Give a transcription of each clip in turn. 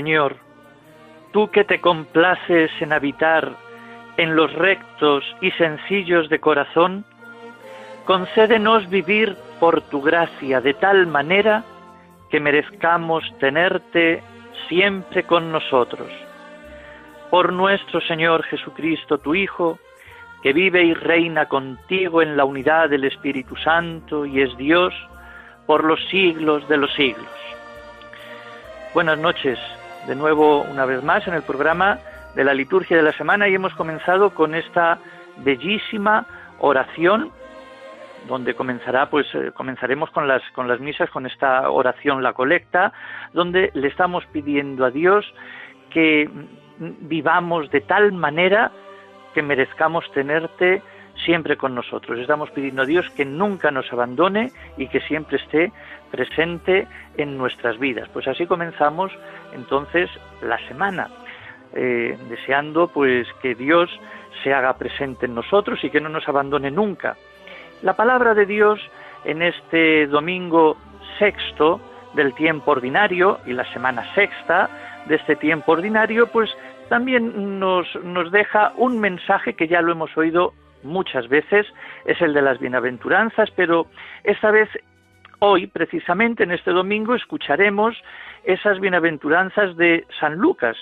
Señor, tú que te complaces en habitar en los rectos y sencillos de corazón, concédenos vivir por tu gracia de tal manera que merezcamos tenerte siempre con nosotros. Por nuestro Señor Jesucristo, tu Hijo, que vive y reina contigo en la unidad del Espíritu Santo y es Dios por los siglos de los siglos. Buenas noches, de nuevo una vez más en el programa de la liturgia de la semana y hemos comenzado con esta bellísima oración donde comenzará pues eh, comenzaremos con las con las misas con esta oración la colecta donde le estamos pidiendo a Dios que vivamos de tal manera que merezcamos tenerte siempre con nosotros. Estamos pidiendo a Dios que nunca nos abandone y que siempre esté presente en nuestras vidas. Pues así comenzamos entonces la semana, eh, deseando pues que Dios se haga presente en nosotros y que no nos abandone nunca. La palabra de Dios en este domingo sexto del tiempo ordinario y la semana sexta de este tiempo ordinario, pues también nos, nos deja un mensaje que ya lo hemos oído muchas veces, es el de las bienaventuranzas, pero esta vez, hoy, precisamente en este domingo, escucharemos esas bienaventuranzas de San Lucas,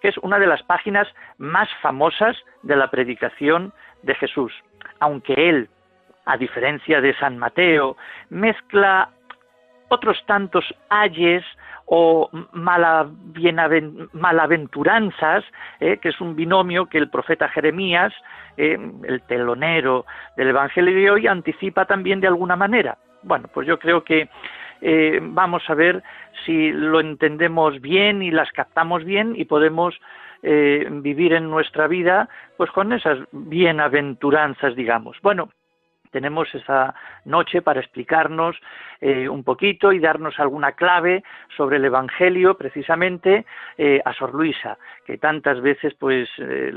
que es una de las páginas más famosas de la predicación de Jesús, aunque él, a diferencia de San Mateo, mezcla otros tantos ayes o malaventuranzas, eh, que es un binomio que el profeta Jeremías, eh, el telonero del Evangelio de hoy, anticipa también de alguna manera. Bueno, pues yo creo que eh, vamos a ver si lo entendemos bien y las captamos bien y podemos vivir en nuestra vida pues con esas bienaventuranzas, digamos. Bueno, tenemos esa noche para explicarnos eh, un poquito y darnos alguna clave sobre el Evangelio, precisamente eh, a Sor Luisa, que tantas veces pues eh,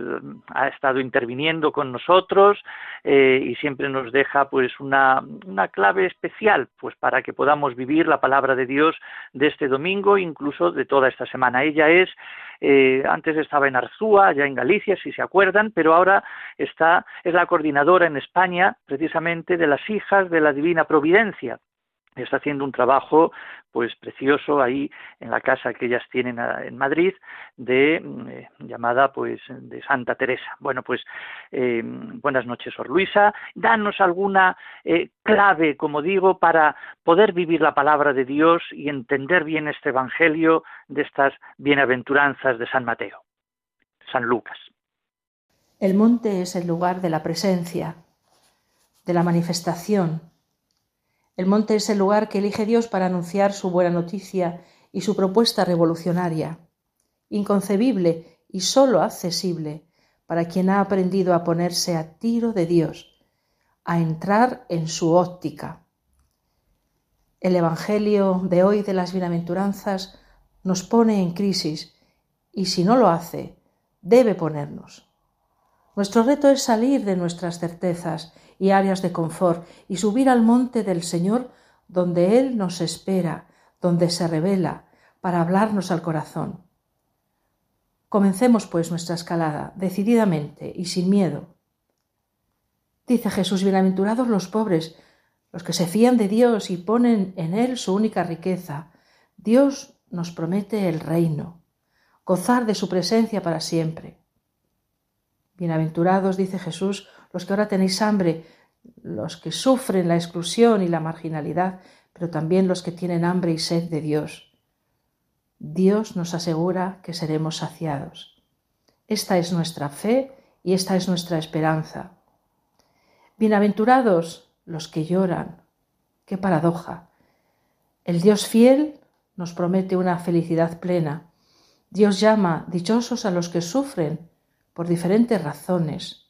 ha estado interviniendo con nosotros y siempre nos deja pues una, una clave especial pues para que podamos vivir la palabra de Dios de este domingo, incluso de toda esta semana. Ella es eh, antes estaba en Arzúa, allá en Galicia, si se acuerdan, pero ahora está, es la coordinadora en España, precisamente, de las hijas de la Divina Providencia. Está haciendo un trabajo pues precioso ahí en la casa que ellas tienen ah, en Madrid de mm, eh, llamada pues de Santa Teresa. Bueno pues eh, buenas noches Sor Luisa. Danos alguna eh, clave como digo para poder vivir la palabra de Dios y entender bien este evangelio de estas bienaventuranzas de San Mateo San Lucas. El monte es el lugar de la presencia de la manifestación el monte es el lugar que elige Dios para anunciar su buena noticia y su propuesta revolucionaria, inconcebible y sólo accesible para quien ha aprendido a ponerse a tiro de Dios, a entrar en su óptica. El Evangelio de hoy de las bienaventuranzas nos pone en crisis y si no lo hace, debe ponernos. Nuestro reto es salir de nuestras certezas y áreas de confort y subir al monte del Señor donde Él nos espera, donde se revela, para hablarnos al corazón. Comencemos pues nuestra escalada decididamente y sin miedo. Dice Jesús, bienaventurados los pobres, los que se fían de Dios y ponen en Él su única riqueza. Dios nos promete el reino, gozar de su presencia para siempre. Bienaventurados, dice Jesús, los que ahora tenéis hambre, los que sufren la exclusión y la marginalidad, pero también los que tienen hambre y sed de Dios. Dios nos asegura que seremos saciados. Esta es nuestra fe y esta es nuestra esperanza. Bienaventurados los que lloran. Qué paradoja. El Dios fiel nos promete una felicidad plena. Dios llama dichosos a los que sufren por diferentes razones,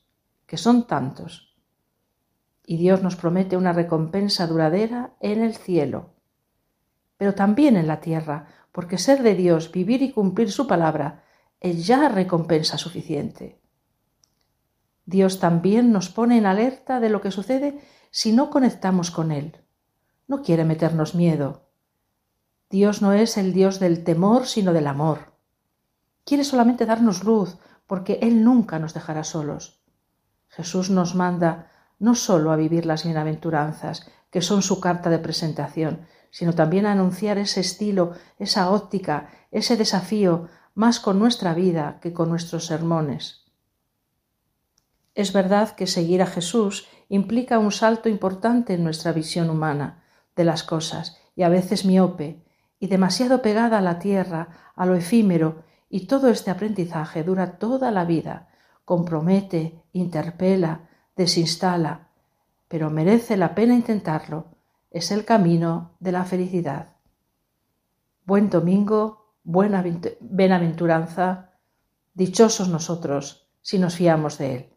que son tantos. Y Dios nos promete una recompensa duradera en el cielo, pero también en la tierra, porque ser de Dios, vivir y cumplir su palabra, es ya recompensa suficiente. Dios también nos pone en alerta de lo que sucede si no conectamos con Él. No quiere meternos miedo. Dios no es el Dios del temor, sino del amor. Quiere solamente darnos luz, porque Él nunca nos dejará solos. Jesús nos manda no solo a vivir las bienaventuranzas, que son su carta de presentación, sino también a anunciar ese estilo, esa óptica, ese desafío, más con nuestra vida que con nuestros sermones. Es verdad que seguir a Jesús implica un salto importante en nuestra visión humana de las cosas y a veces miope y demasiado pegada a la tierra, a lo efímero y todo este aprendizaje dura toda la vida, compromete, interpela, desinstala, pero merece la pena intentarlo. Es el camino de la felicidad. Buen domingo, buena benaventuranza, dichosos nosotros si nos fiamos de él.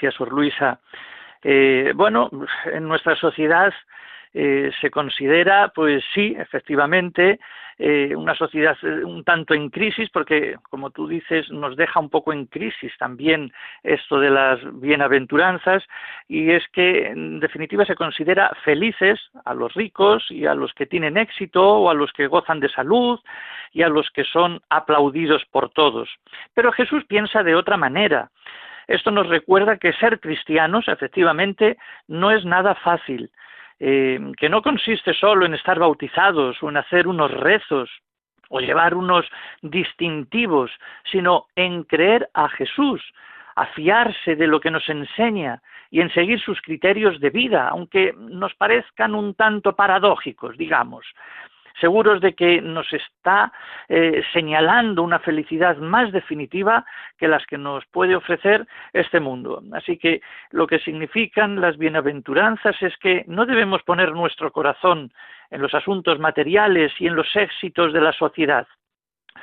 Gracias, Sor Luisa. Eh, bueno, en nuestra sociedad eh, se considera, pues sí, efectivamente, eh, una sociedad un tanto en crisis, porque, como tú dices, nos deja un poco en crisis también esto de las bienaventuranzas, y es que, en definitiva, se considera felices a los ricos y a los que tienen éxito, o a los que gozan de salud, y a los que son aplaudidos por todos. Pero Jesús piensa de otra manera. Esto nos recuerda que ser cristianos, efectivamente, no es nada fácil, eh, que no consiste solo en estar bautizados o en hacer unos rezos o llevar unos distintivos, sino en creer a Jesús, a fiarse de lo que nos enseña y en seguir sus criterios de vida, aunque nos parezcan un tanto paradójicos, digamos. Seguros de que nos está eh, señalando una felicidad más definitiva que las que nos puede ofrecer este mundo. Así que lo que significan las bienaventuranzas es que no debemos poner nuestro corazón en los asuntos materiales y en los éxitos de la sociedad.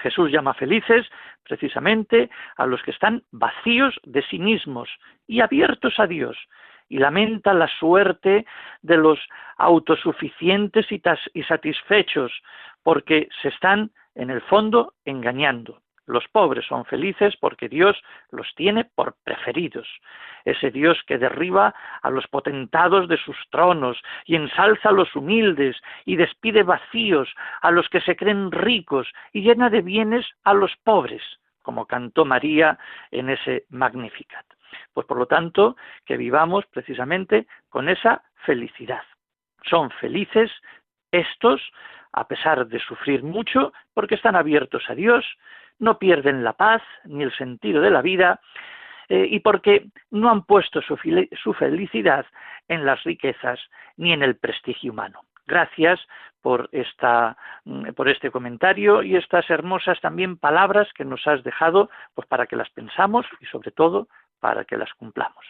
Jesús llama felices precisamente a los que están vacíos de sí mismos y abiertos a Dios, y lamenta la suerte de los autosuficientes y, satisfechos, porque se están, en el fondo, engañando. Los pobres son felices porque Dios los tiene por preferidos. Ese Dios que derriba a los potentados de sus tronos y ensalza a los humildes y despide vacíos a los que se creen ricos y llena de bienes a los pobres, como cantó María en ese Magnificat. Pues por lo tanto, que vivamos precisamente con esa felicidad. Son felices estos, a pesar de sufrir mucho, porque están abiertos a Dios, no pierden la paz ni el sentido de la vida eh, y porque no han puesto su, su felicidad en las riquezas ni en el prestigio humano. Gracias por, esta, mm, por este comentario y estas hermosas también palabras que nos has dejado pues para que las pensamos y sobre todo para que las cumplamos.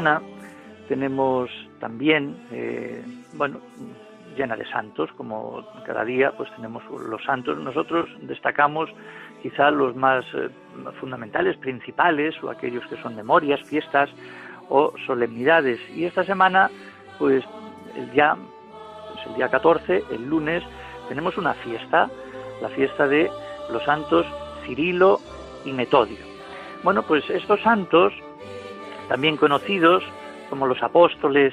Semana tenemos también, eh, bueno, llena de santos, como cada día pues tenemos los santos. Nosotros destacamos quizá los más eh, fundamentales, principales, o aquellos que son memorias, fiestas o solemnidades. Y esta semana, pues el día, pues, el día 14, el lunes, tenemos una fiesta, la fiesta de los santos Cirilo y Metodio. Bueno, pues estos santos también conocidos como los apóstoles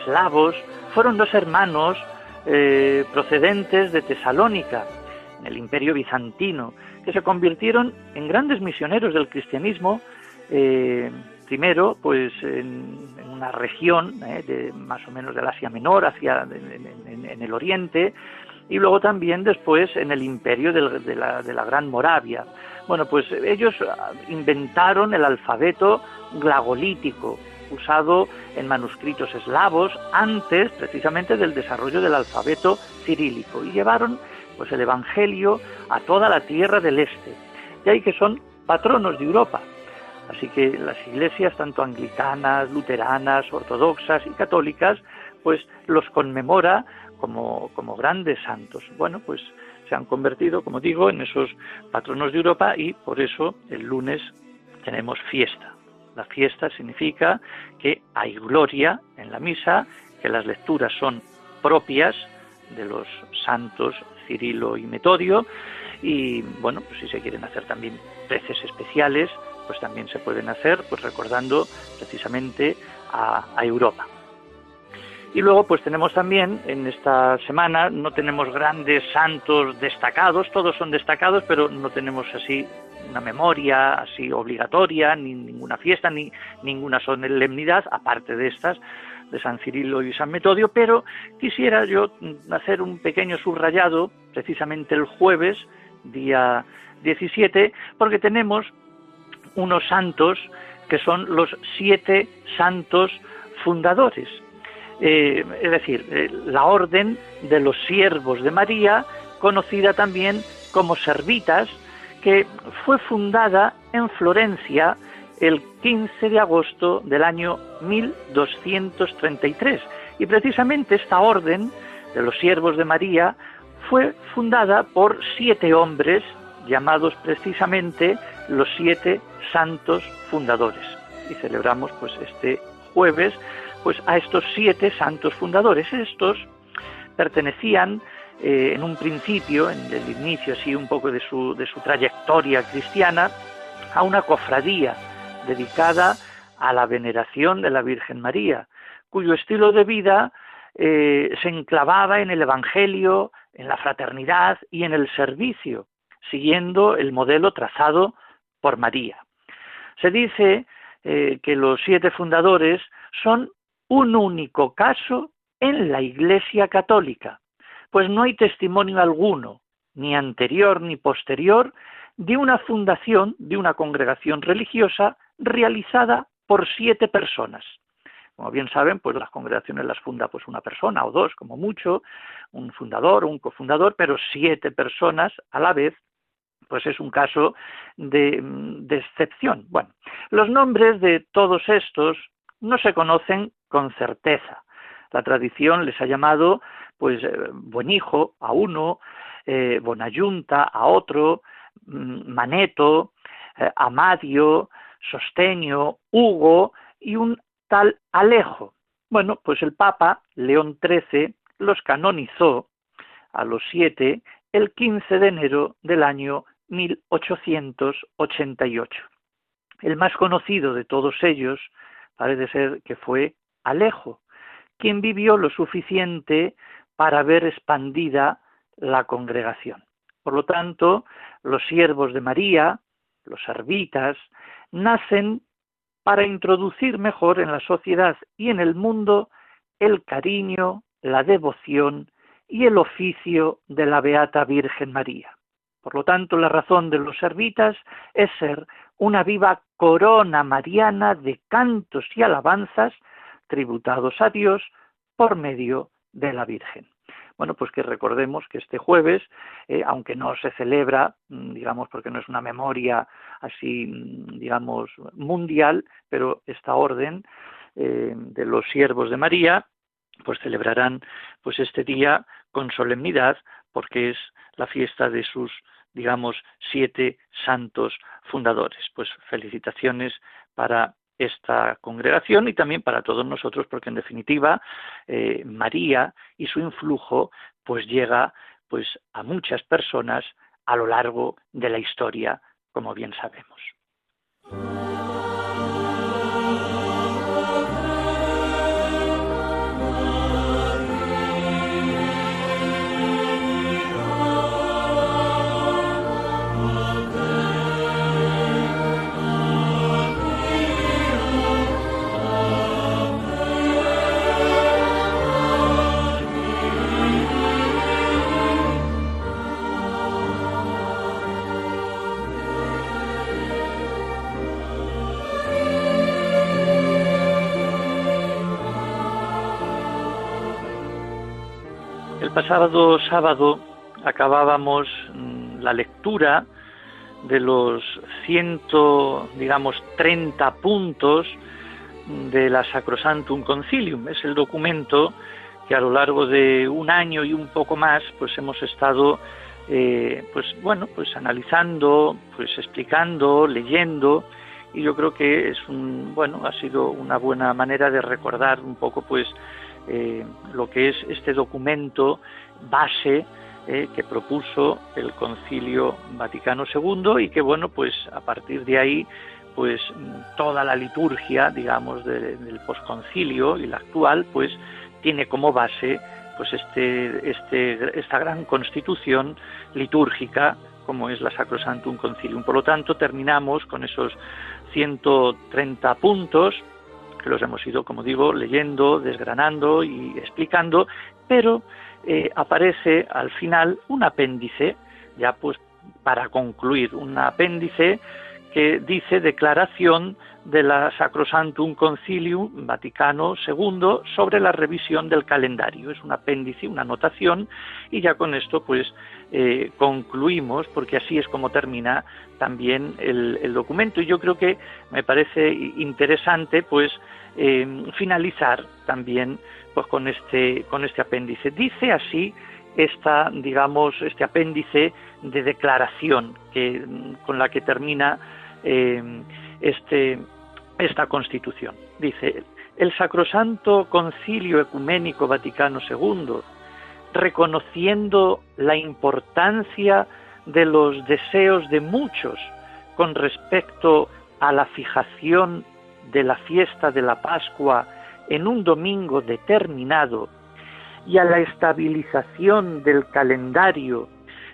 eslavos, fueron dos hermanos eh, procedentes de Tesalónica, en el imperio bizantino, que se convirtieron en grandes misioneros del cristianismo, eh, primero pues en, una región eh, de, más o menos del Asia Menor, hacia en, el oriente, y luego también después en el imperio la, de la Gran Moravia. Bueno, pues ellos inventaron el alfabeto glagolítico, usado en manuscritos eslavos antes precisamente del desarrollo del alfabeto cirílico y llevaron pues el evangelio a toda la tierra del este. De ahí que son patronos de Europa. Así que las iglesias tanto anglicanas, luteranas, ortodoxas y católicas pues los conmemora como, como grandes santos. Bueno, pues se han convertido, como digo, en esos patronos de Europa y por eso el lunes tenemos fiesta. La fiesta significa que hay gloria en la misa, que las lecturas son propias de los santos Cirilo y Metodio y bueno, pues si se quieren hacer también preces especiales, pues también se pueden hacer pues recordando precisamente a, a Europa. Y luego pues tenemos también en esta semana, no tenemos grandes santos destacados, todos son destacados, pero no tenemos así una memoria así obligatoria, ni ninguna fiesta, ni ninguna solemnidad, aparte de estas, de San Cirilo y San Metodio, pero quisiera yo hacer un pequeño subrayado precisamente el jueves, día 17, porque tenemos unos santos que son los siete santos fundadores. Eh, es decir, eh, la orden de los siervos de María, conocida también como servitas, que fue fundada en Florencia el 15 de agosto del año 1233. Y precisamente esta orden de los siervos de María fue fundada por siete hombres llamados precisamente los siete santos fundadores. Y celebramos pues este jueves pues a estos siete santos fundadores. Estos pertenecían eh, en un principio, en el inicio así un poco de su, de su trayectoria cristiana, a una cofradía dedicada a la veneración de la Virgen María, cuyo estilo de vida eh, se enclavaba en el Evangelio, en la fraternidad y en el servicio, siguiendo el modelo trazado por María. Se dice eh, que los siete fundadores son un único caso en la Iglesia Católica, pues no hay testimonio alguno, ni anterior ni posterior, de una fundación de una congregación religiosa realizada por siete personas. Como bien saben, pues las congregaciones las funda pues una persona o dos, como mucho, un fundador o un cofundador, pero siete personas a la vez, pues es un caso de, de excepción. Bueno, los nombres de todos estos no se conocen con certeza. La tradición les ha llamado, pues, eh, buen hijo a uno, eh, bonayunta a otro, mm, maneto, eh, amadio, sosteño, Hugo y un tal Alejo. Bueno, pues el Papa León XIII los canonizó a los siete el 15 de enero del año 1888. El más conocido de todos ellos parece ser que fue Alejo, quien vivió lo suficiente para ver expandida la congregación. Por lo tanto, los siervos de María, los servitas, nacen para introducir mejor en la sociedad y en el mundo el cariño, la devoción y el oficio de la Beata Virgen María. Por lo tanto, la razón de los servitas es ser una viva corona mariana de cantos y alabanzas tributados a Dios por medio de la Virgen. Bueno, pues que recordemos que este jueves, eh, aunque no se celebra, mm, digamos, porque no es una memoria así, mm, digamos, mundial, pero esta orden eh, de los siervos de María, pues celebrarán pues este día con solemnidad, porque es la fiesta de sus digamos, siete santos fundadores. Pues felicitaciones para esta congregación y también para todos nosotros, porque en definitiva eh, María y su influjo pues llega pues a muchas personas a lo largo de la historia, como bien sabemos. Pasado sábado acabábamos mm, la lectura de los ciento, digamos, 30 puntos de la Sacrosantum Concilium. Es el documento que a lo largo de un año y un poco más, pues hemos estado, eh, pues bueno, pues analizando, pues explicando, leyendo, y yo creo que es un, bueno, ha sido una buena manera de recordar un poco, pues, eh, lo que es este documento base eh, que propuso el Concilio Vaticano II y que bueno pues a partir de ahí pues toda la liturgia digamos del posconcilio y la actual pues tiene como base pues este, este, esta gran constitución litúrgica como es la Sacrosantum Concilium. Por lo tanto, terminamos con esos 130 puntos que los hemos ido, como digo, leyendo, desgranando y explicando, pero eh, aparece al final un apéndice, ya pues para concluir, un apéndice que dice declaración de la Sacrosantum Concilium Vaticano II sobre la revisión del calendario. Es un apéndice, una anotación, y ya con esto pues eh, concluimos, porque así es como termina también el, documento. Y yo creo que me parece interesante pues eh, finalizar también pues con este, con este apéndice. Dice así esta, digamos, este apéndice de declaración que, con la que termina eh, este, esta Constitución. Dice, el Sacrosanto Concilio Ecuménico Vaticano II, reconociendo la importancia de los deseos de muchos con respecto a la fijación de la fiesta de la Pascua en un domingo determinado y a la estabilización del calendario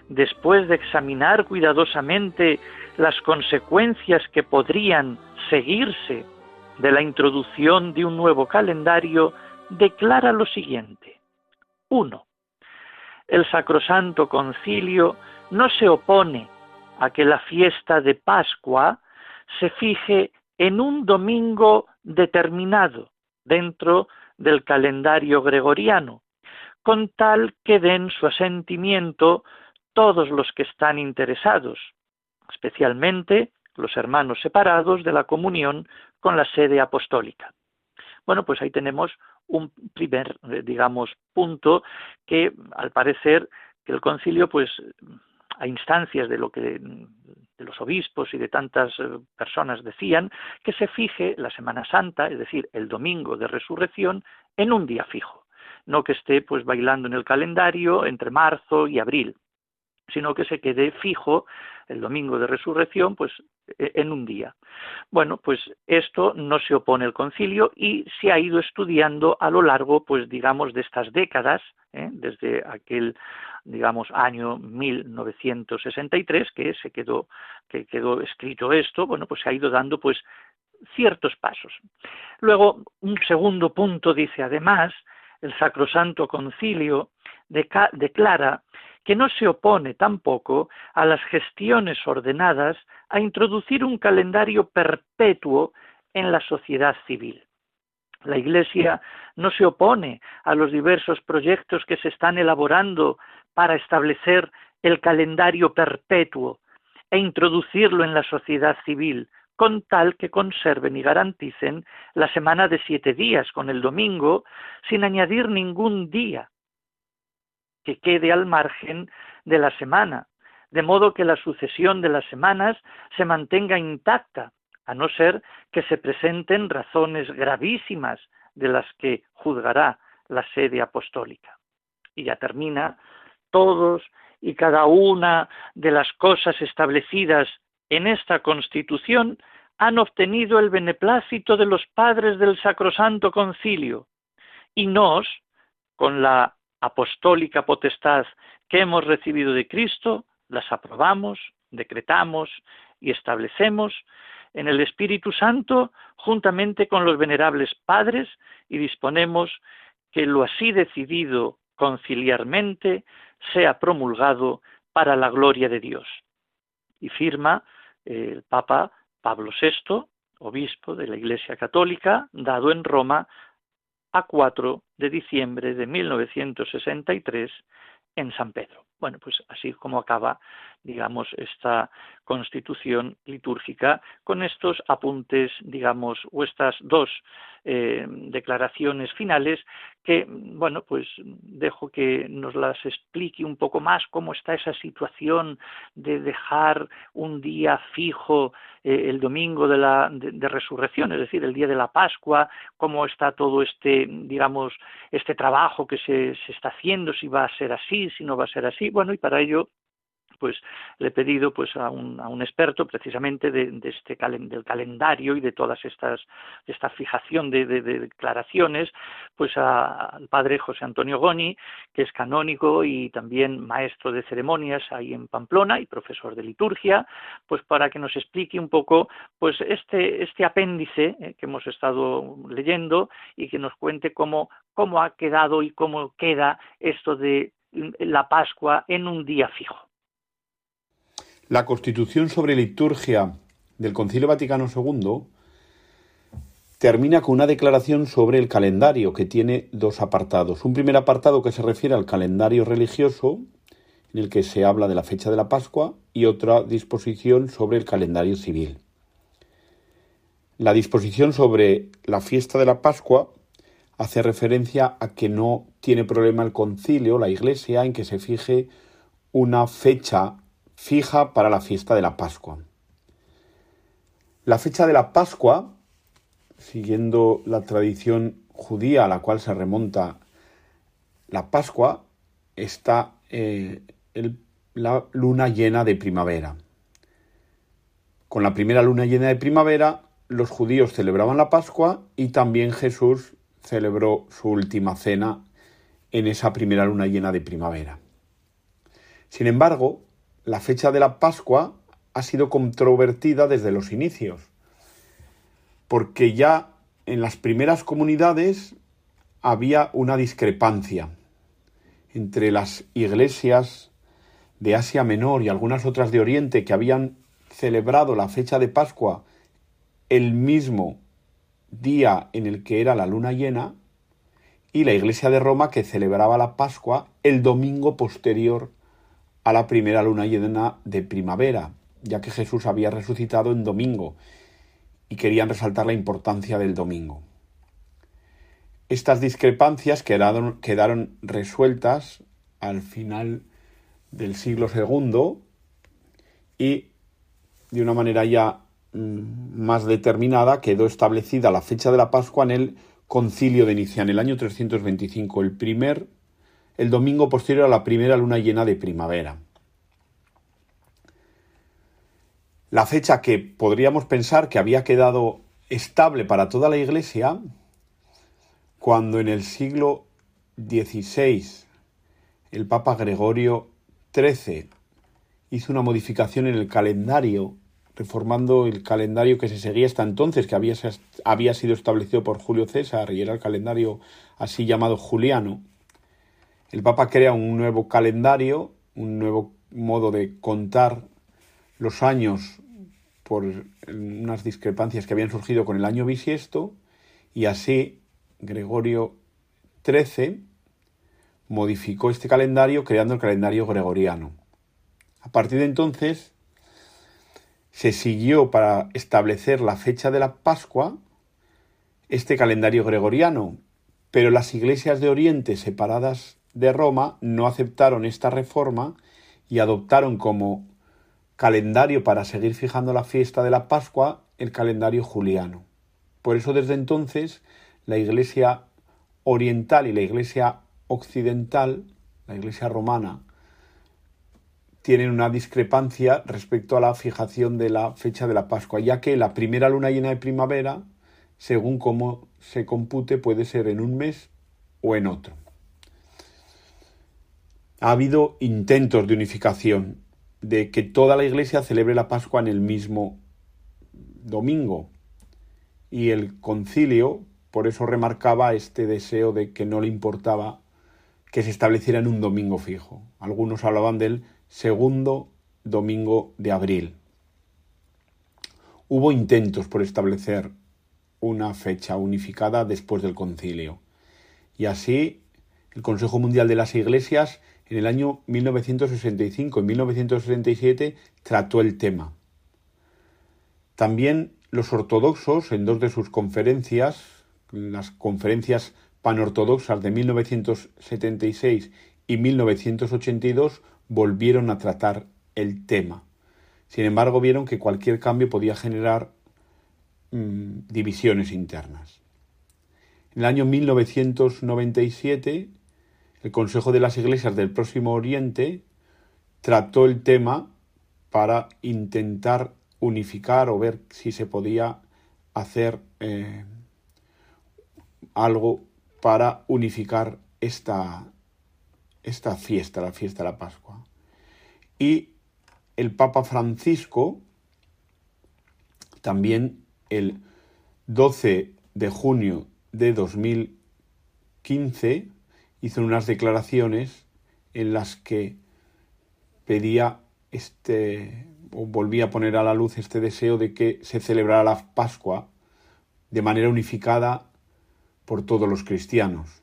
después de examinar cuidadosamente las consecuencias que podrían seguirse de la introducción de un nuevo calendario, declara lo siguiente. 1. El Sacrosanto Concilio no se opone a que la fiesta de Pascua se fije en un domingo determinado dentro del calendario gregoriano, con tal que den su asentimiento todos los que están interesados, especialmente los hermanos separados de la comunión con la sede apostólica. Bueno, pues ahí tenemos un primer, eh, digamos, punto que al parecer que el concilio, pues, a instancias de lo que de los obispos y de tantas eh, personas decían, que se fije la Semana Santa, es decir, el domingo de resurrección, en un día fijo, no que esté pues bailando en el calendario entre marzo y abril sino que se quede fijo el domingo de resurrección, pues e, en un día. Bueno, pues esto no se opone el concilio y se ha ido estudiando a lo largo, pues digamos, de estas décadas, ¿eh? desde aquel, digamos, año 1963 que se quedó, que quedó escrito esto, bueno, pues se ha ido dando, pues, ciertos pasos. Luego, un segundo punto dice, además, el Sacrosanto Concilio declara que no se opone tampoco a las gestiones ordenadas a introducir un calendario perpetuo en la sociedad civil. La Iglesia no se opone a los diversos proyectos que se están elaborando para establecer el calendario perpetuo e introducirlo en la sociedad civil, con tal que conserven y garanticen la semana de siete días con el domingo, sin añadir ningún día, que quede al margen de la semana, de modo que la sucesión de las semanas se mantenga intacta, a no ser que se presenten razones gravísimas de las que juzgará la sede apostólica. Y ya termina, todos y cada una de las cosas establecidas en esta Constitución han obtenido el beneplácito de los padres del Sacrosanto Concilio, y nos, con la apostólica potestad que hemos recibido de Cristo, las aprobamos, decretamos y establecemos en el Espíritu Santo juntamente con los venerables padres y disponemos que lo así decidido conciliarmente sea promulgado para la gloria de Dios. Y firma eh, el Papa Pablo VI, obispo de la Iglesia Católica, dado en Roma a 4 de diciembre de 1963 en San Pedro. Bueno, pues así como acaba, digamos, esta constitución litúrgica con estos apuntes, digamos, o estas dos eh, declaraciones finales que, bueno, pues dejo que nos las explique un poco más cómo está esa situación de dejar un día fijo eh, el domingo de la de, resurrección, es decir, el día de la Pascua, cómo está todo este, digamos, este trabajo que se, se está haciendo, si va a ser así, si no va a ser así, bueno, y para ello pues le he pedido pues a un, a un experto precisamente de, este del calendario y de todas estas esta fijación de, declaraciones pues al padre José Antonio Goni que es canónico y también maestro de ceremonias ahí en Pamplona y profesor de liturgia pues para que nos explique un poco pues este este apéndice eh, que hemos estado leyendo y que nos cuente cómo cómo ha quedado y cómo queda esto de la Pascua en un día fijo. La Constitución sobre liturgia del Concilio Vaticano II termina con una declaración sobre el calendario que tiene dos apartados. Un primer apartado que se refiere al calendario religioso, en el que se habla de la fecha de la Pascua, y otra disposición sobre el calendario civil. La disposición sobre la fiesta de la Pascua hace referencia a que no tiene problema el concilio, la Iglesia, en que se fije una fecha fija para la fiesta de la Pascua. La fecha de la Pascua, siguiendo la tradición judía a la cual se remonta la Pascua, está eh, la luna llena de primavera. Con la primera luna llena de primavera, los judíos celebraban la Pascua y también Jesús celebró su última cena en esa primera luna llena de primavera. Sin embargo, la fecha de la Pascua ha sido controvertida desde los inicios, porque ya en las primeras comunidades había una discrepancia entre las iglesias de Asia Menor y algunas otras de Oriente que habían celebrado la fecha de Pascua el mismo día en el que era la luna llena, y la Iglesia de Roma que celebraba la Pascua el domingo posterior a la primera luna llena de primavera, ya que Jesús había resucitado en domingo y querían resaltar la importancia del domingo. Estas discrepancias quedaron, resueltas al final del siglo II y de una manera ya mm, más determinada quedó establecida la fecha de la Pascua en el concilio de Nicea, en el año 325, el primer, el domingo posterior a la primera luna llena de primavera. La fecha que podríamos pensar que había quedado estable para toda la Iglesia, cuando en el siglo XVI el Papa Gregorio XIII hizo una modificación en el calendario, reformando el calendario que se seguía hasta entonces, que había, había sido establecido por Julio César y era el calendario así llamado juliano. El Papa crea un nuevo calendario, un nuevo modo de contar los años por unas discrepancias que habían surgido con el año bisiesto y así Gregorio XIII modificó este calendario creando el calendario gregoriano. A partir de entonces se siguió para establecer la fecha de la Pascua este calendario gregoriano, pero las iglesias de Oriente separadas de Roma no aceptaron esta reforma y adoptaron como calendario para seguir fijando la fiesta de la Pascua, el calendario juliano. Por eso desde entonces la Iglesia oriental y la Iglesia occidental, la Iglesia romana, tienen una discrepancia respecto a la fijación de la fecha de la Pascua, ya que la primera luna llena de primavera, según cómo se compute, puede ser en un mes o en otro. Ha habido intentos de unificación de que toda la iglesia celebre la Pascua en el mismo domingo. Y el concilio por eso remarcaba este deseo de que no le importaba que se estableciera en un domingo fijo. Algunos hablaban del segundo domingo de abril. Hubo intentos por establecer una fecha unificada después del concilio. Y así el Consejo Mundial de las Iglesias en el año 1965 y 1967 trató el tema. También los ortodoxos, en dos de sus conferencias, las conferencias panortodoxas de 1976 y 1982, volvieron a tratar el tema. Sin embargo, vieron que cualquier cambio podía generar mm, divisiones internas. En el año 1997, el Consejo de las Iglesias del Próximo Oriente trató el tema para intentar unificar o ver si se podía hacer eh, algo para unificar esta, esta fiesta, la fiesta de la Pascua. Y el Papa Francisco, también el 12 de junio de 2015, hizo unas declaraciones en las que pedía este o volvía a poner a la luz este deseo de que se celebrara la Pascua de manera unificada por todos los cristianos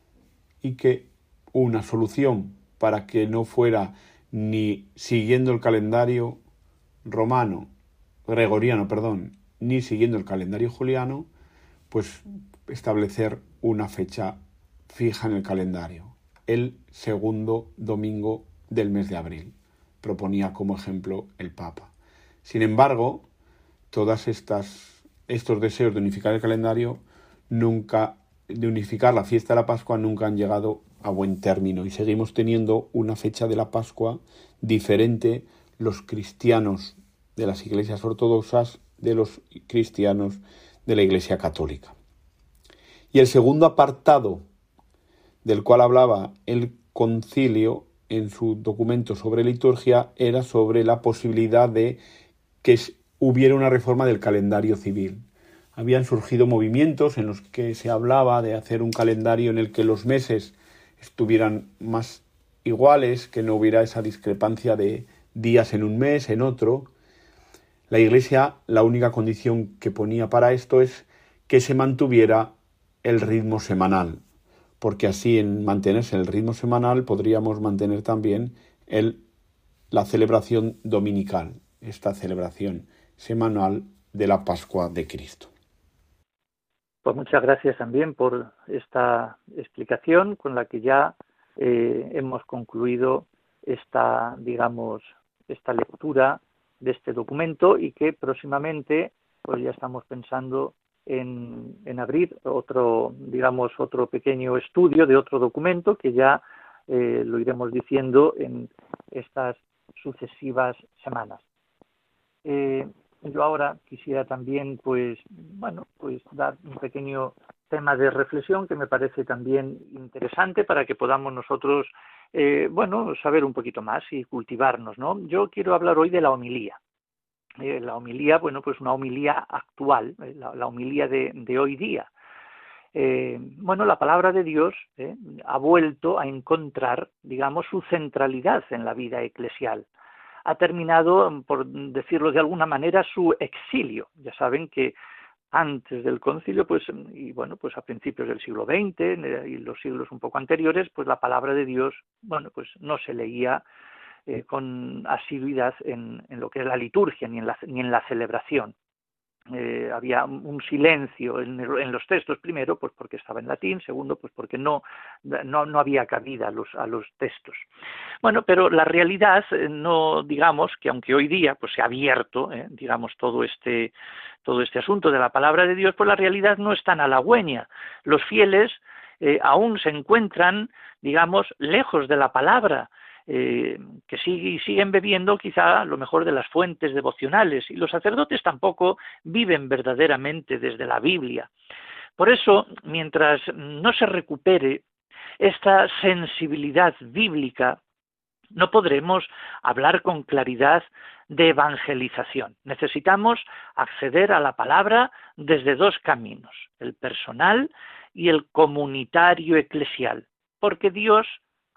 y que una solución para que no fuera ni siguiendo el calendario romano, gregoriano, perdón, ni siguiendo el calendario juliano, pues establecer una fecha fija en el calendario, el segundo domingo del mes de abril, proponía como ejemplo el Papa. Sin embargo, todas estas estos deseos de unificar el calendario nunca de unificar la fiesta de la Pascua nunca han llegado a buen término y seguimos teniendo una fecha de la Pascua diferente los cristianos de las iglesias ortodoxas, de los cristianos, de la Iglesia católica. Y el segundo apartado del cual hablaba el concilio en su documento sobre liturgia era sobre la posibilidad de que hubiera una reforma del calendario civil. Habían surgido movimientos en los que se hablaba de hacer un calendario en el que los meses estuvieran más iguales, que no hubiera esa discrepancia de días en un mes, en otro. La Iglesia, la única condición que ponía para esto es que se mantuviera el ritmo semanal, porque así en mantenerse el ritmo semanal podríamos mantener también el, la celebración dominical, esta celebración semanal de la Pascua de Cristo. Pues muchas gracias también por esta explicación con la que ya eh, hemos concluido esta, digamos, esta lectura de este documento y que próximamente pues ya estamos pensando en, en abrir otro, digamos, otro pequeño estudio de otro documento que ya eh, lo iremos diciendo en estas sucesivas semanas. Eh, yo ahora quisiera también, pues, bueno, pues dar un pequeño tema de reflexión que me parece también interesante para que podamos nosotros, eh, bueno, saber un poquito más y cultivarnos, ¿no? Yo quiero hablar hoy de la homilía. Eh, la homilía, bueno, pues una homilía actual, eh, la, homilía de, hoy día. bueno, la palabra de Dios ha vuelto a encontrar, digamos, su centralidad en la vida eclesial ha terminado, por decirlo de alguna manera, su exilio. Ya saben que antes del concilio, pues, y bueno, pues a principios del siglo XX y los siglos un poco anteriores, pues la palabra de Dios, bueno, pues no se leía eh, con asiduidad en, en, lo que es la liturgia ni en la, ni en la celebración. Eh, había un silencio en, los textos, primero, pues porque estaba en latín, segundo, pues porque no, no, había cabida a los, a los textos. Bueno, pero la realidad, eh, no digamos que aunque hoy día pues se ha abierto, digamos, todo este, todo este asunto de la palabra de Dios, pues la realidad no es tan halagüeña. Los fieles aún se encuentran, digamos, lejos de la palabra, eh, que siguen bebiendo quizá lo mejor de las fuentes devocionales y los sacerdotes tampoco viven verdaderamente desde la Biblia. Por eso, mientras no se recupere esta sensibilidad bíblica, no podremos hablar con claridad de evangelización. Necesitamos acceder a la palabra desde dos caminos, el personal y el comunitario eclesial, porque Dios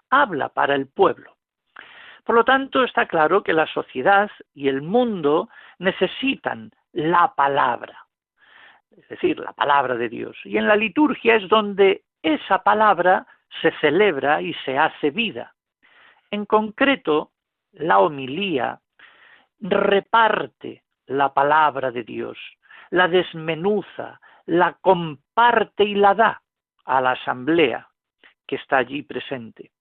habla para el pueblo. Por lo tanto, está claro que la sociedad y el mundo necesitan la palabra, es decir, la palabra de Dios. Y en la liturgia es donde esa palabra se celebra y se hace vida. En concreto, la homilía reparte la palabra de Dios, la desmenuza, la comparte y la da a la asamblea que está allí presente.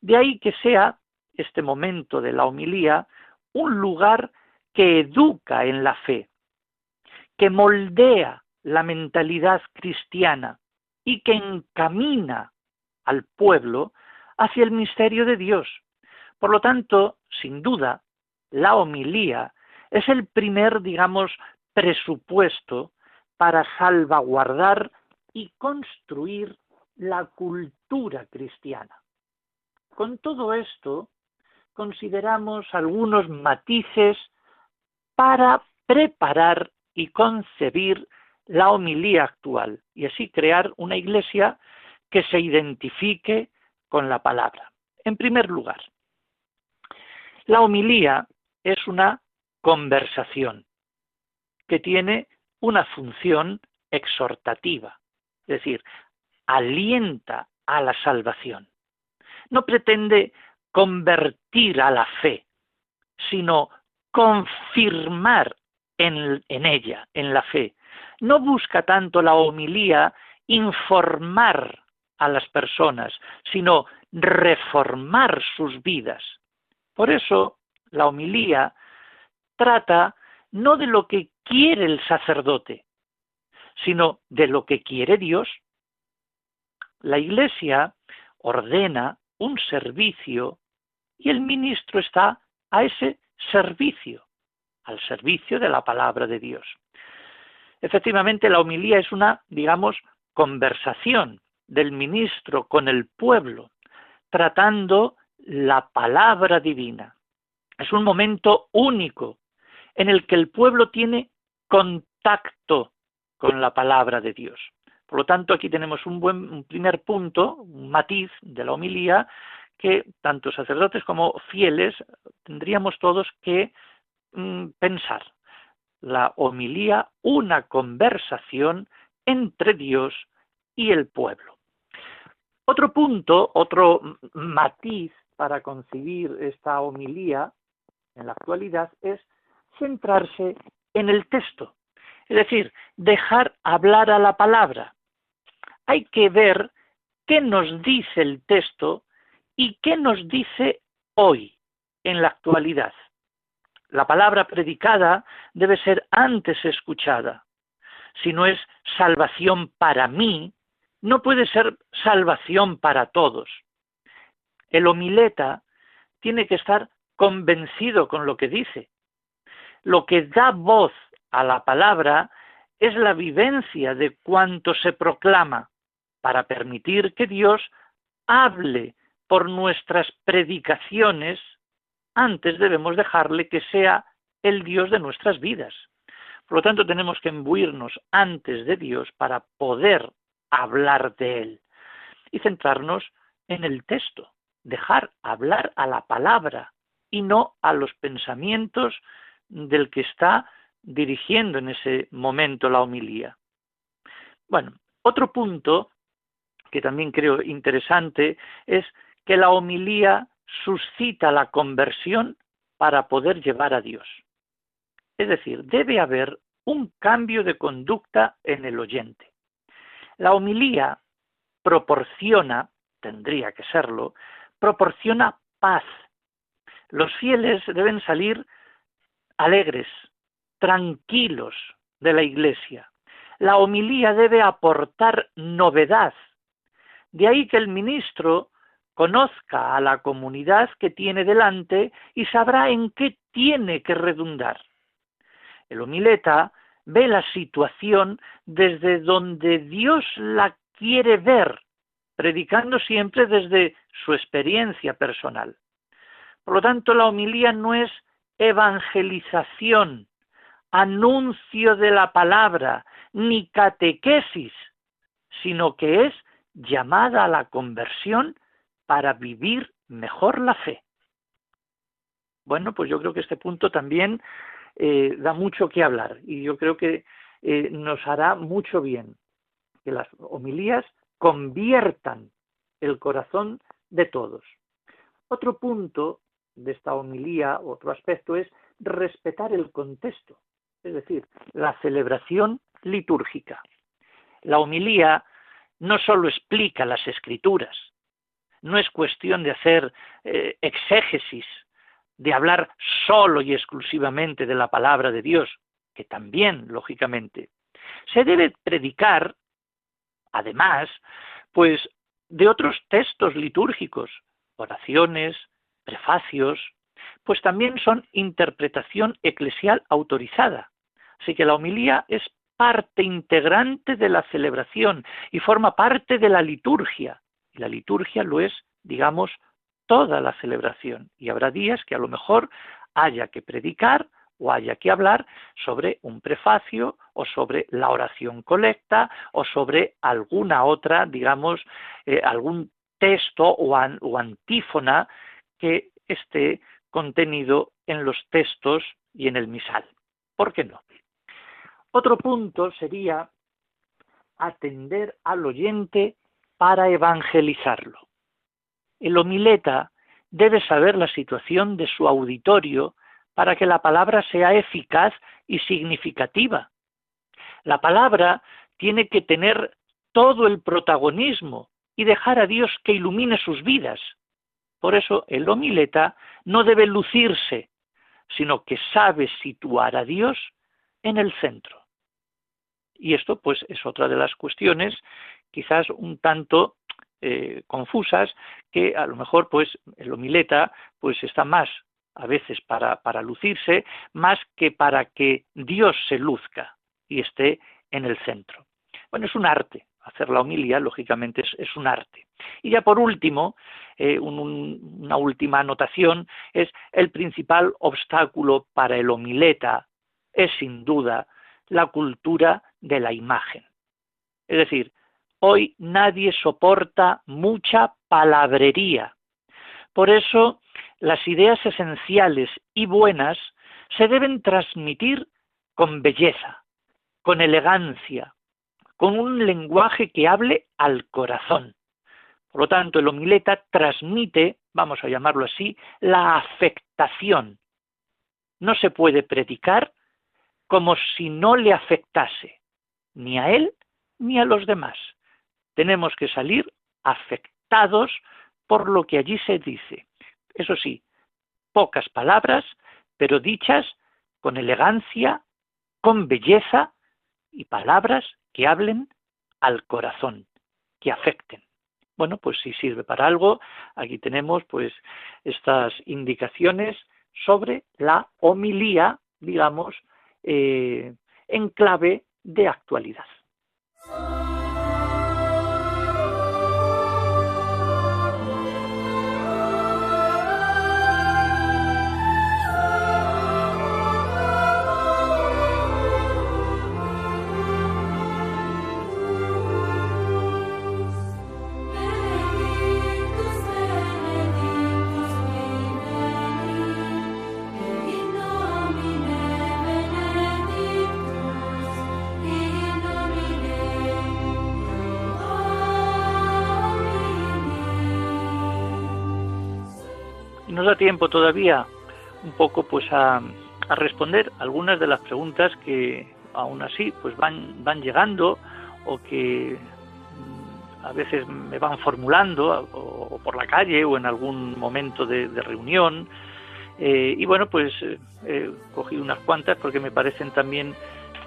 De ahí que sea este momento de la homilía un lugar que educa en la fe, que moldea la mentalidad cristiana y que encamina al pueblo hacia el misterio de Dios. Por lo tanto, sin duda, la homilía es el primer, digamos, presupuesto para salvaguardar y construir la cultura cristiana. Con todo esto, consideramos algunos matices para preparar y concebir la homilía actual y así crear una iglesia que se identifique con la palabra. En primer lugar, la homilía es una conversación que tiene una función exhortativa, es decir, alienta a la salvación. No pretende convertir a la fe, sino confirmar en, ella, en la fe. No busca tanto la homilía informar a las personas, sino reformar sus vidas. Por eso la homilía trata no de lo que quiere el sacerdote, sino de lo que quiere Dios. La Iglesia ordena un servicio y el ministro está a ese servicio, al servicio de la palabra de Dios. Efectivamente, la homilía es una, digamos, conversación del ministro con el pueblo, tratando la palabra divina. Es un momento único en el que el pueblo tiene contacto con la palabra de Dios. Por lo tanto, aquí tenemos un buen primer punto, un matiz de la homilía que tanto sacerdotes como fieles tendríamos todos que mm, pensar. La homilía, una conversación entre Dios y el pueblo. Otro punto, otro matiz para concebir esta homilía en la actualidad es centrarse en el texto, es decir, dejar hablar a la palabra. Hay que ver qué nos dice el texto y qué nos dice hoy, en la actualidad. La palabra predicada debe ser antes escuchada. Si no es salvación para mí, no puede ser salvación para todos. El homileta tiene que estar convencido con lo que dice. Lo que da voz a la palabra es la vivencia de cuanto se proclama para permitir que Dios hable por nuestras predicaciones, antes debemos dejarle que sea el Dios de nuestras vidas. Por lo tanto, tenemos que embuirnos antes de Dios para poder hablar de Él y centrarnos en el texto, dejar hablar a la palabra y no a los pensamientos del que está dirigiendo en ese momento la homilía. Bueno, otro punto que también creo interesante es que la homilía suscita la conversión para poder llevar a Dios. Es decir, debe haber un cambio de conducta en el oyente. La homilía proporciona, tendría que serlo, proporciona paz. Los fieles deben salir alegres, tranquilos de la iglesia. La homilía debe aportar novedad. De ahí que el ministro conozca a la comunidad que tiene delante y sabrá en qué tiene que redundar. El homileta ve la situación desde donde Dios la quiere ver, predicando siempre desde su experiencia personal. Por lo tanto, la homilía no es evangelización, anuncio de la palabra, ni catequesis, sino que es llamada a la conversión para vivir mejor la fe. Bueno, pues yo creo que este punto también eh, da mucho que hablar y yo creo que eh, nos hará mucho bien que las homilías conviertan el corazón de todos. Otro punto de esta homilía, otro aspecto es respetar el contexto, es decir, la celebración litúrgica. La homilía no solo explica las escrituras, no es cuestión de hacer eh, exégesis de hablar solo y exclusivamente de la palabra de Dios, que también, lógicamente, se debe predicar, además, pues de otros textos litúrgicos, oraciones, prefacios, pues también son interpretación eclesial autorizada. Así que la homilía es parte integrante de la celebración y forma parte de la liturgia. Y la liturgia lo es, digamos, toda la celebración y habrá días que a lo mejor haya que predicar o haya que hablar sobre un prefacio o sobre la oración colecta o sobre alguna otra, digamos, eh, algún texto o, o antífona que esté contenido en los textos y en el misal. ¿Por qué no? Otro punto sería atender al oyente para evangelizarlo. El homileta debe saber la situación de su auditorio para que la palabra sea eficaz y significativa. La palabra tiene que tener todo el protagonismo y dejar a Dios que ilumine sus vidas. Por eso el homileta no debe lucirse, sino que sabe situar a Dios en el centro. Y esto pues es otra de las cuestiones quizás un tanto eh, confusas que a lo mejor pues el homileta pues está más a veces para, para lucirse, más que para que Dios se luzca y esté en el centro. Bueno, es un arte, hacer la homilía, lógicamente, es, un arte. Y ya por último, eh, una última anotación es el principal obstáculo para el homileta es sin duda la cultura de la imagen. Es decir, hoy nadie soporta mucha palabrería. Por eso, las ideas esenciales y buenas se deben transmitir con belleza, con elegancia, con un lenguaje que hable al corazón. Por lo tanto, el homileta transmite, vamos a llamarlo así, la afectación. No se puede predicar como si no le afectase ni a él ni a los demás. Tenemos que salir afectados por lo que allí se dice. Eso sí, pocas palabras, pero dichas con elegancia, con belleza y palabras que hablen al corazón, que afecten. Bueno, pues si sirve para algo, aquí tenemos pues estas indicaciones sobre la homilía, digamos, eh, en clave de actualidad. Nos da tiempo todavía un poco pues a, responder algunas de las preguntas que aún así pues van, van llegando o que mm, a veces me van formulando o, por la calle o en algún momento de, reunión. Eh, y bueno pues eh, he cogido unas cuantas porque me parecen también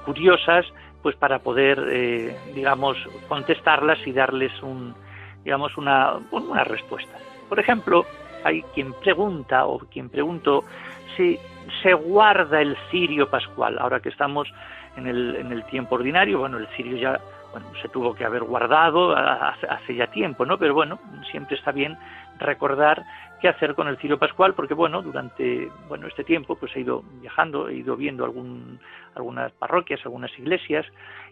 curiosas pues para poder eh, digamos contestarlas y darles un digamos una, una respuesta. Por ejemplo hay quien pregunta o quien preguntó si se guarda el cirio pascual. Ahora que estamos en el, en el tiempo ordinario, bueno, el cirio ya bueno, se tuvo que haber guardado hace, ya tiempo, ¿no? Pero bueno, siempre está bien recordar qué hacer con el cirio pascual, porque bueno, durante bueno este tiempo pues he ido viajando, he ido viendo algún, algunas parroquias, algunas iglesias,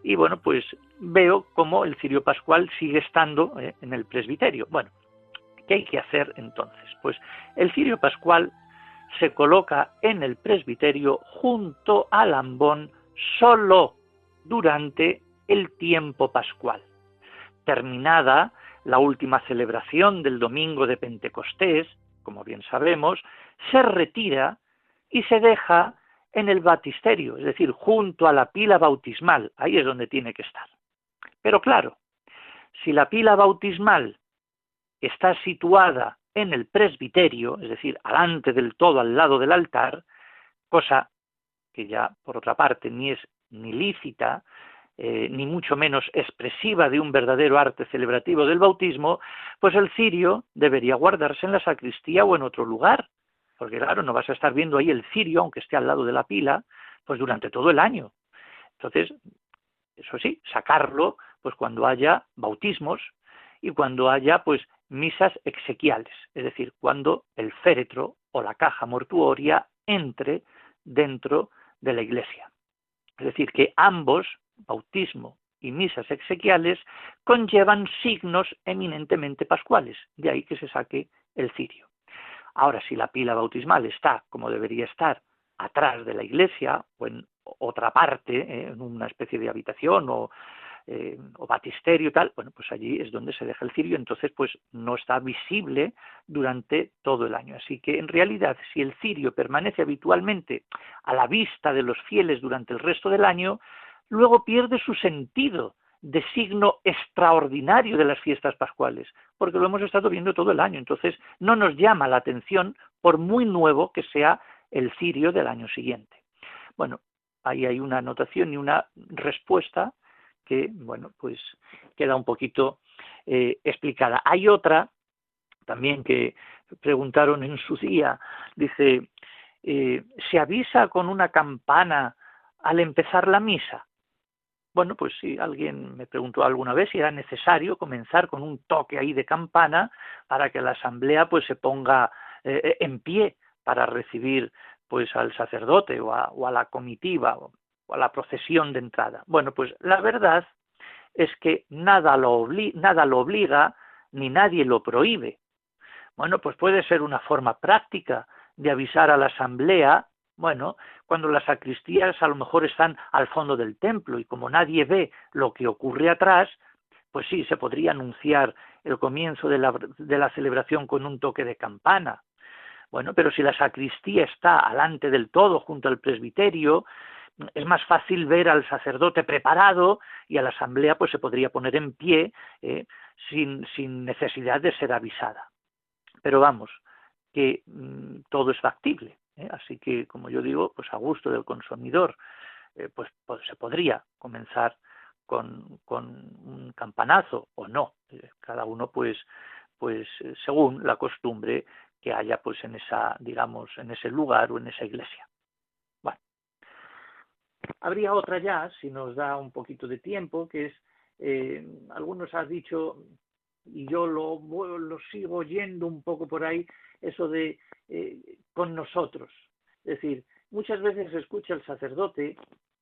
y bueno, pues veo cómo el cirio pascual sigue estando eh, en el presbiterio. Bueno, ¿qué hay que hacer entonces? Pues el cirio pascual se coloca en el presbiterio junto al ambón solo durante el tiempo pascual. Terminada la última celebración del domingo de Pentecostés, como bien sabemos, se retira y se deja en el batisterio, es decir, junto a la pila bautismal, ahí es donde tiene que estar. Pero claro, si la pila bautismal está situada en el presbiterio, es decir, alante del todo al lado del altar, cosa que ya por otra parte ni es ni lícita, eh, ni mucho menos expresiva de un verdadero arte celebrativo del bautismo, pues el cirio debería guardarse en la sacristía o en otro lugar, porque claro, no vas a estar viendo ahí el cirio, aunque esté al lado de la pila, pues durante todo el año. Entonces, eso sí, sacarlo, pues cuando haya bautismos y cuando haya, pues, misas exequiales, es decir, cuando el féretro o la caja mortuoria entre dentro de la iglesia. Es decir, que ambos, bautismo y misas exequiales, conllevan signos eminentemente pascuales, de ahí que se saque el cirio. Ahora, si la pila bautismal está, como debería estar, atrás de la iglesia o en otra parte, eh, en una especie de habitación o eh, o batisterio y tal, bueno, pues allí es donde se deja el cirio, entonces pues no está visible durante todo el año. Así que en realidad si el cirio permanece habitualmente a la vista de los fieles durante el resto del año, luego pierde su sentido de signo extraordinario de las fiestas pascuales, porque lo hemos estado viendo todo el año, entonces no nos llama la atención por muy nuevo que sea el cirio del año siguiente. Bueno, ahí hay una anotación y una respuesta que, bueno, pues queda un poquito eh, explicada. Hay otra también que preguntaron en su día, dice, eh, ¿se avisa con una campana al empezar la misa? Bueno, pues si alguien me preguntó alguna vez si era necesario comenzar con un toque ahí de campana para que la asamblea pues se ponga eh, en pie para recibir pues al sacerdote o a, la comitiva o, a la procesión de entrada. Bueno, pues la verdad es que nada lo, nada lo obliga ni nadie lo prohíbe. Bueno, pues puede ser una forma práctica de avisar a la asamblea, bueno, cuando las sacristías a lo mejor están al fondo del templo y como nadie ve lo que ocurre atrás, pues sí, se podría anunciar el comienzo de la, de la celebración con un toque de campana. Bueno, pero si la sacristía está alante del todo junto al presbiterio, es más fácil ver al sacerdote preparado y a la asamblea pues se podría poner en pie eh, sin, sin, necesidad de ser avisada. Pero vamos, que mm, todo es factible. ¿eh? Así que, como yo digo, pues a gusto del consumidor, eh, pues, pues, se podría comenzar con, con, un campanazo o no. cada uno pues, pues según la costumbre que haya pues en esa, digamos, en ese lugar o en esa iglesia. Habría otra ya, si nos da un poquito de tiempo, que es, eh, algunos han dicho, y yo lo, lo sigo oyendo un poco por ahí, eso de eh, con nosotros. Es decir, muchas veces se escucha el sacerdote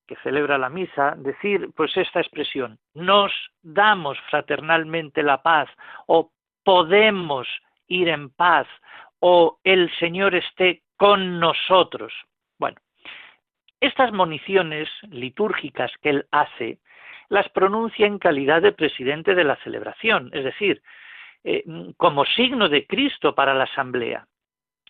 que celebra la misa decir pues esta expresión, nos damos fraternalmente la paz o podemos ir en paz o el Señor esté con nosotros. Estas municiones litúrgicas que él hace las pronuncia en calidad de presidente de la celebración, es decir, eh, como signo de Cristo para la asamblea.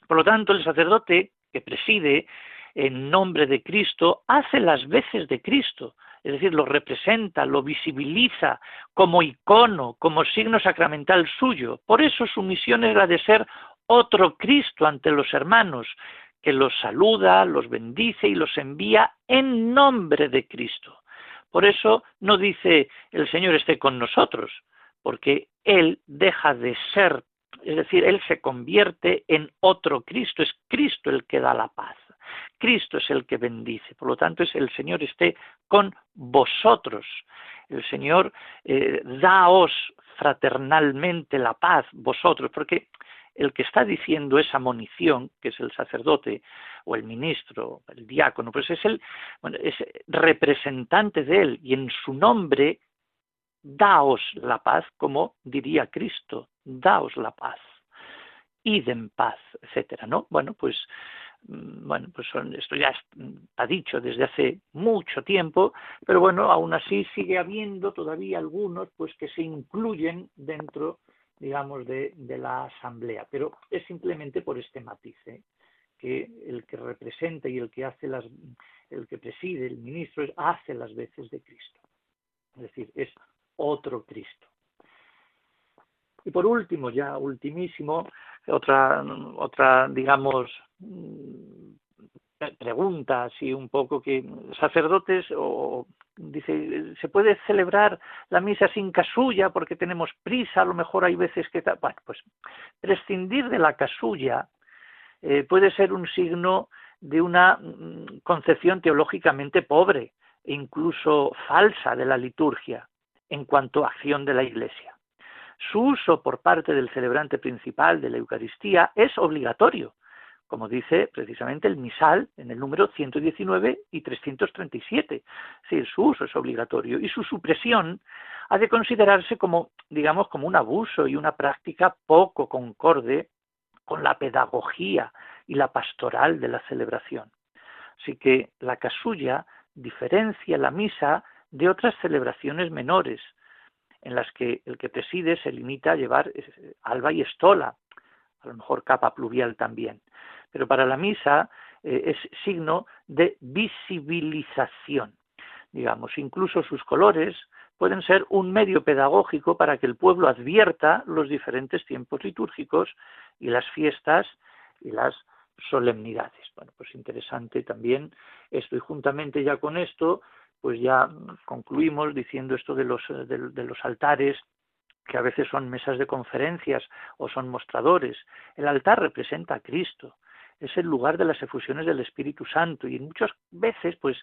Por lo tanto, el sacerdote que preside en nombre de Cristo hace las veces de Cristo, es decir, lo representa, lo visibiliza como icono, como signo sacramental suyo. Por eso su misión es la de ser otro Cristo ante los hermanos, que los saluda, los bendice y los envía en nombre de Cristo. Por eso no dice el Señor esté con nosotros, porque Él deja de ser, es decir, Él se convierte en otro Cristo, es Cristo el que da la paz. Cristo es el que bendice, por lo tanto es el Señor esté con vosotros. El Señor eh, daos fraternalmente la paz, vosotros, porque el que está diciendo esa munición, que es el sacerdote o el ministro, el diácono, pues es el es representante de él y en su nombre daos la paz, como diría Cristo, daos la paz, id en paz, etcétera, ¿no? Bueno, pues mm, bueno, pues esto ya está dicho desde hace mucho tiempo, pero bueno, aún así sigue habiendo todavía algunos pues que se incluyen dentro digamos, de, la asamblea, pero es simplemente por este matiz, que el que representa y el que hace las, el que preside, el ministro, hace las veces de Cristo. Es decir, es otro Cristo. Y por último, ya ultimísimo, otra, otra digamos, pregunta así un poco que sacerdotes o dice se puede celebrar la misa sin casulla porque tenemos prisa a lo mejor hay veces que bueno pues prescindir de la casulla eh, puede ser un signo de una mm, concepción teológicamente pobre e incluso falsa de la liturgia en cuanto a acción de la Iglesia. Su uso por parte del celebrante principal de la Eucaristía es obligatorio, como dice precisamente el misal en el número 119 y 337. Sí, su uso es obligatorio y su supresión ha de considerarse como, digamos, como un abuso y una práctica poco concorde con la pedagogía y la pastoral de la celebración. Así que la casulla diferencia la misa de otras celebraciones menores, en las que el que preside se limita a llevar eh, alba y estola, a lo mejor capa pluvial también pero para la misa eh, es signo de visibilización. Digamos, incluso sus colores pueden ser un medio pedagógico para que el pueblo advierta los diferentes tiempos litúrgicos y las fiestas y las solemnidades. Bueno, pues interesante también esto y juntamente ya con esto, pues ya concluimos diciendo esto de los, de los altares que a veces son mesas de conferencias o son mostradores. El altar representa a Cristo, es el lugar de las efusiones del Espíritu Santo y muchas veces, pues,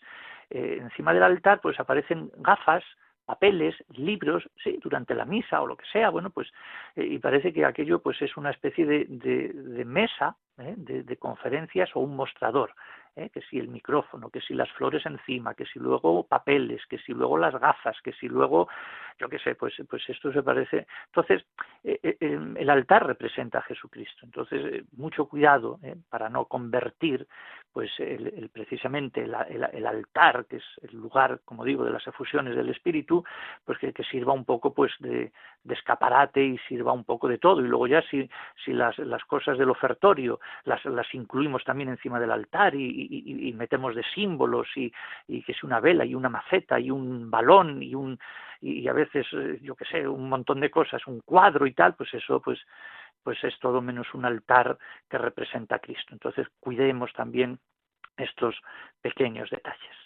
eh, encima del altar, pues aparecen gafas, papeles, libros, sí, durante la misa o lo que sea, bueno, pues, eh, y parece que aquello, pues, es una especie de, de, mesa ¿eh? de, conferencias o un mostrador. ¿Eh? que si el micrófono, que si las flores encima, que si luego papeles, que si luego las gafas, que si luego, yo qué sé, pues, pues esto se parece. Entonces, eh, eh, el altar representa a Jesucristo. Entonces, mucho cuidado para no convertir, pues, el, precisamente el, altar, que es el lugar, como digo, de las efusiones del Espíritu, pues que, sirva un poco, pues, de, escaparate y sirva un poco de todo. Y luego ya si, si las, las cosas del ofertorio las, las incluimos también encima del altar y, y, metemos de símbolos y, y, que es una vela y una maceta y un balón y un y a veces eh, yo qué sé un montón de cosas un cuadro y tal pues eso pues pues es todo menos un altar que representa a Cristo. Entonces cuidemos también estos pequeños detalles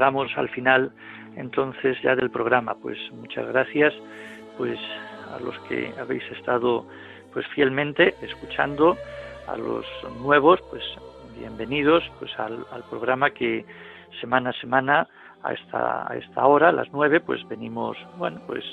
llegamos al final entonces ya del programa. Pues muchas gracias pues a los que habéis estado pues fielmente escuchando, a los nuevos pues bienvenidos pues al, programa que semana a semana a esta, a esta hora, a las nueve, pues venimos, bueno, pues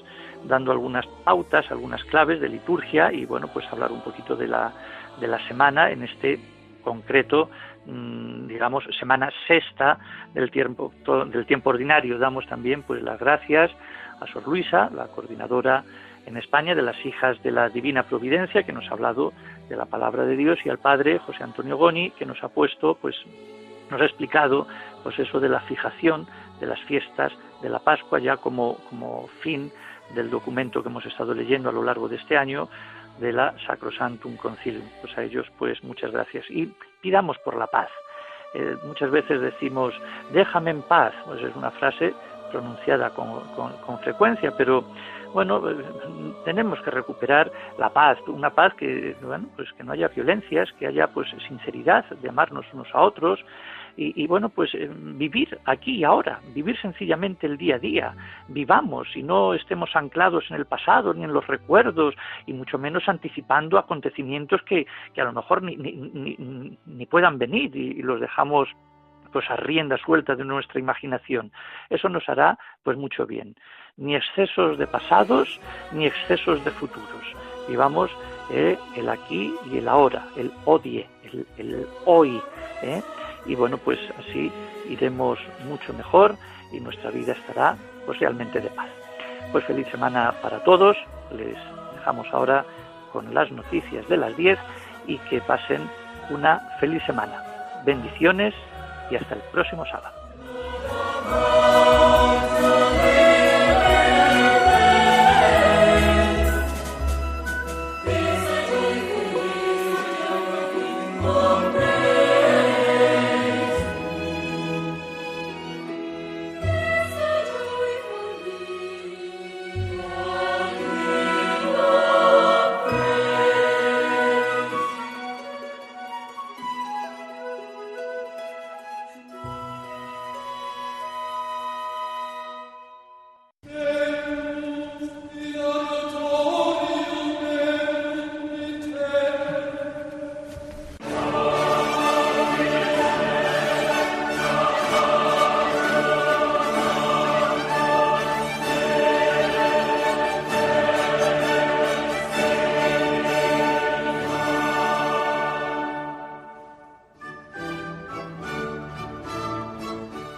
dando algunas pautas, algunas claves de liturgia y bueno, pues hablar un poquito de la, de la semana en este concreto Mm, digamos, semana sexta del tiempo, del tiempo ordinario. Damos también pues las gracias a Sor Luisa, la coordinadora en España de las hijas de la Divina Providencia, que nos ha hablado de la palabra de Dios, y al padre José Antonio Goni, que nos ha puesto, pues, nos ha explicado, pues eso de la fijación de las fiestas de la Pascua ya como, como fin del documento que hemos estado leyendo a lo largo de este año, de la Sacrosantum Concilium. Pues a ellos, pues muchas gracias. Y pidamos por la paz. Eh, muchas veces decimos, déjame en paz, pues es una frase pronunciada con, con, frecuencia, pero bueno, eh, tenemos que recuperar la paz, una paz que, bueno, pues que no haya violencias, que haya pues sinceridad de amarnos unos a otros, y, bueno, pues eh, vivir aquí y ahora, vivir sencillamente el día a día, vivamos y no estemos anclados en el pasado ni en los recuerdos y mucho menos anticipando acontecimientos que, que a lo mejor ni, ni, ni, puedan venir y, los dejamos pues a rienda suelta de nuestra imaginación. Eso nos hará pues mucho bien. Ni excesos de pasados ni excesos de futuros. Vivamos eh, el aquí y el ahora, el odie, el, el hoy. Eh, y bueno, pues así iremos mucho mejor y nuestra vida estará pues realmente de paz. Pues feliz semana para todos, les dejamos ahora con las noticias de las 10 y que pasen una feliz semana. Bendiciones y hasta el próximo sábado.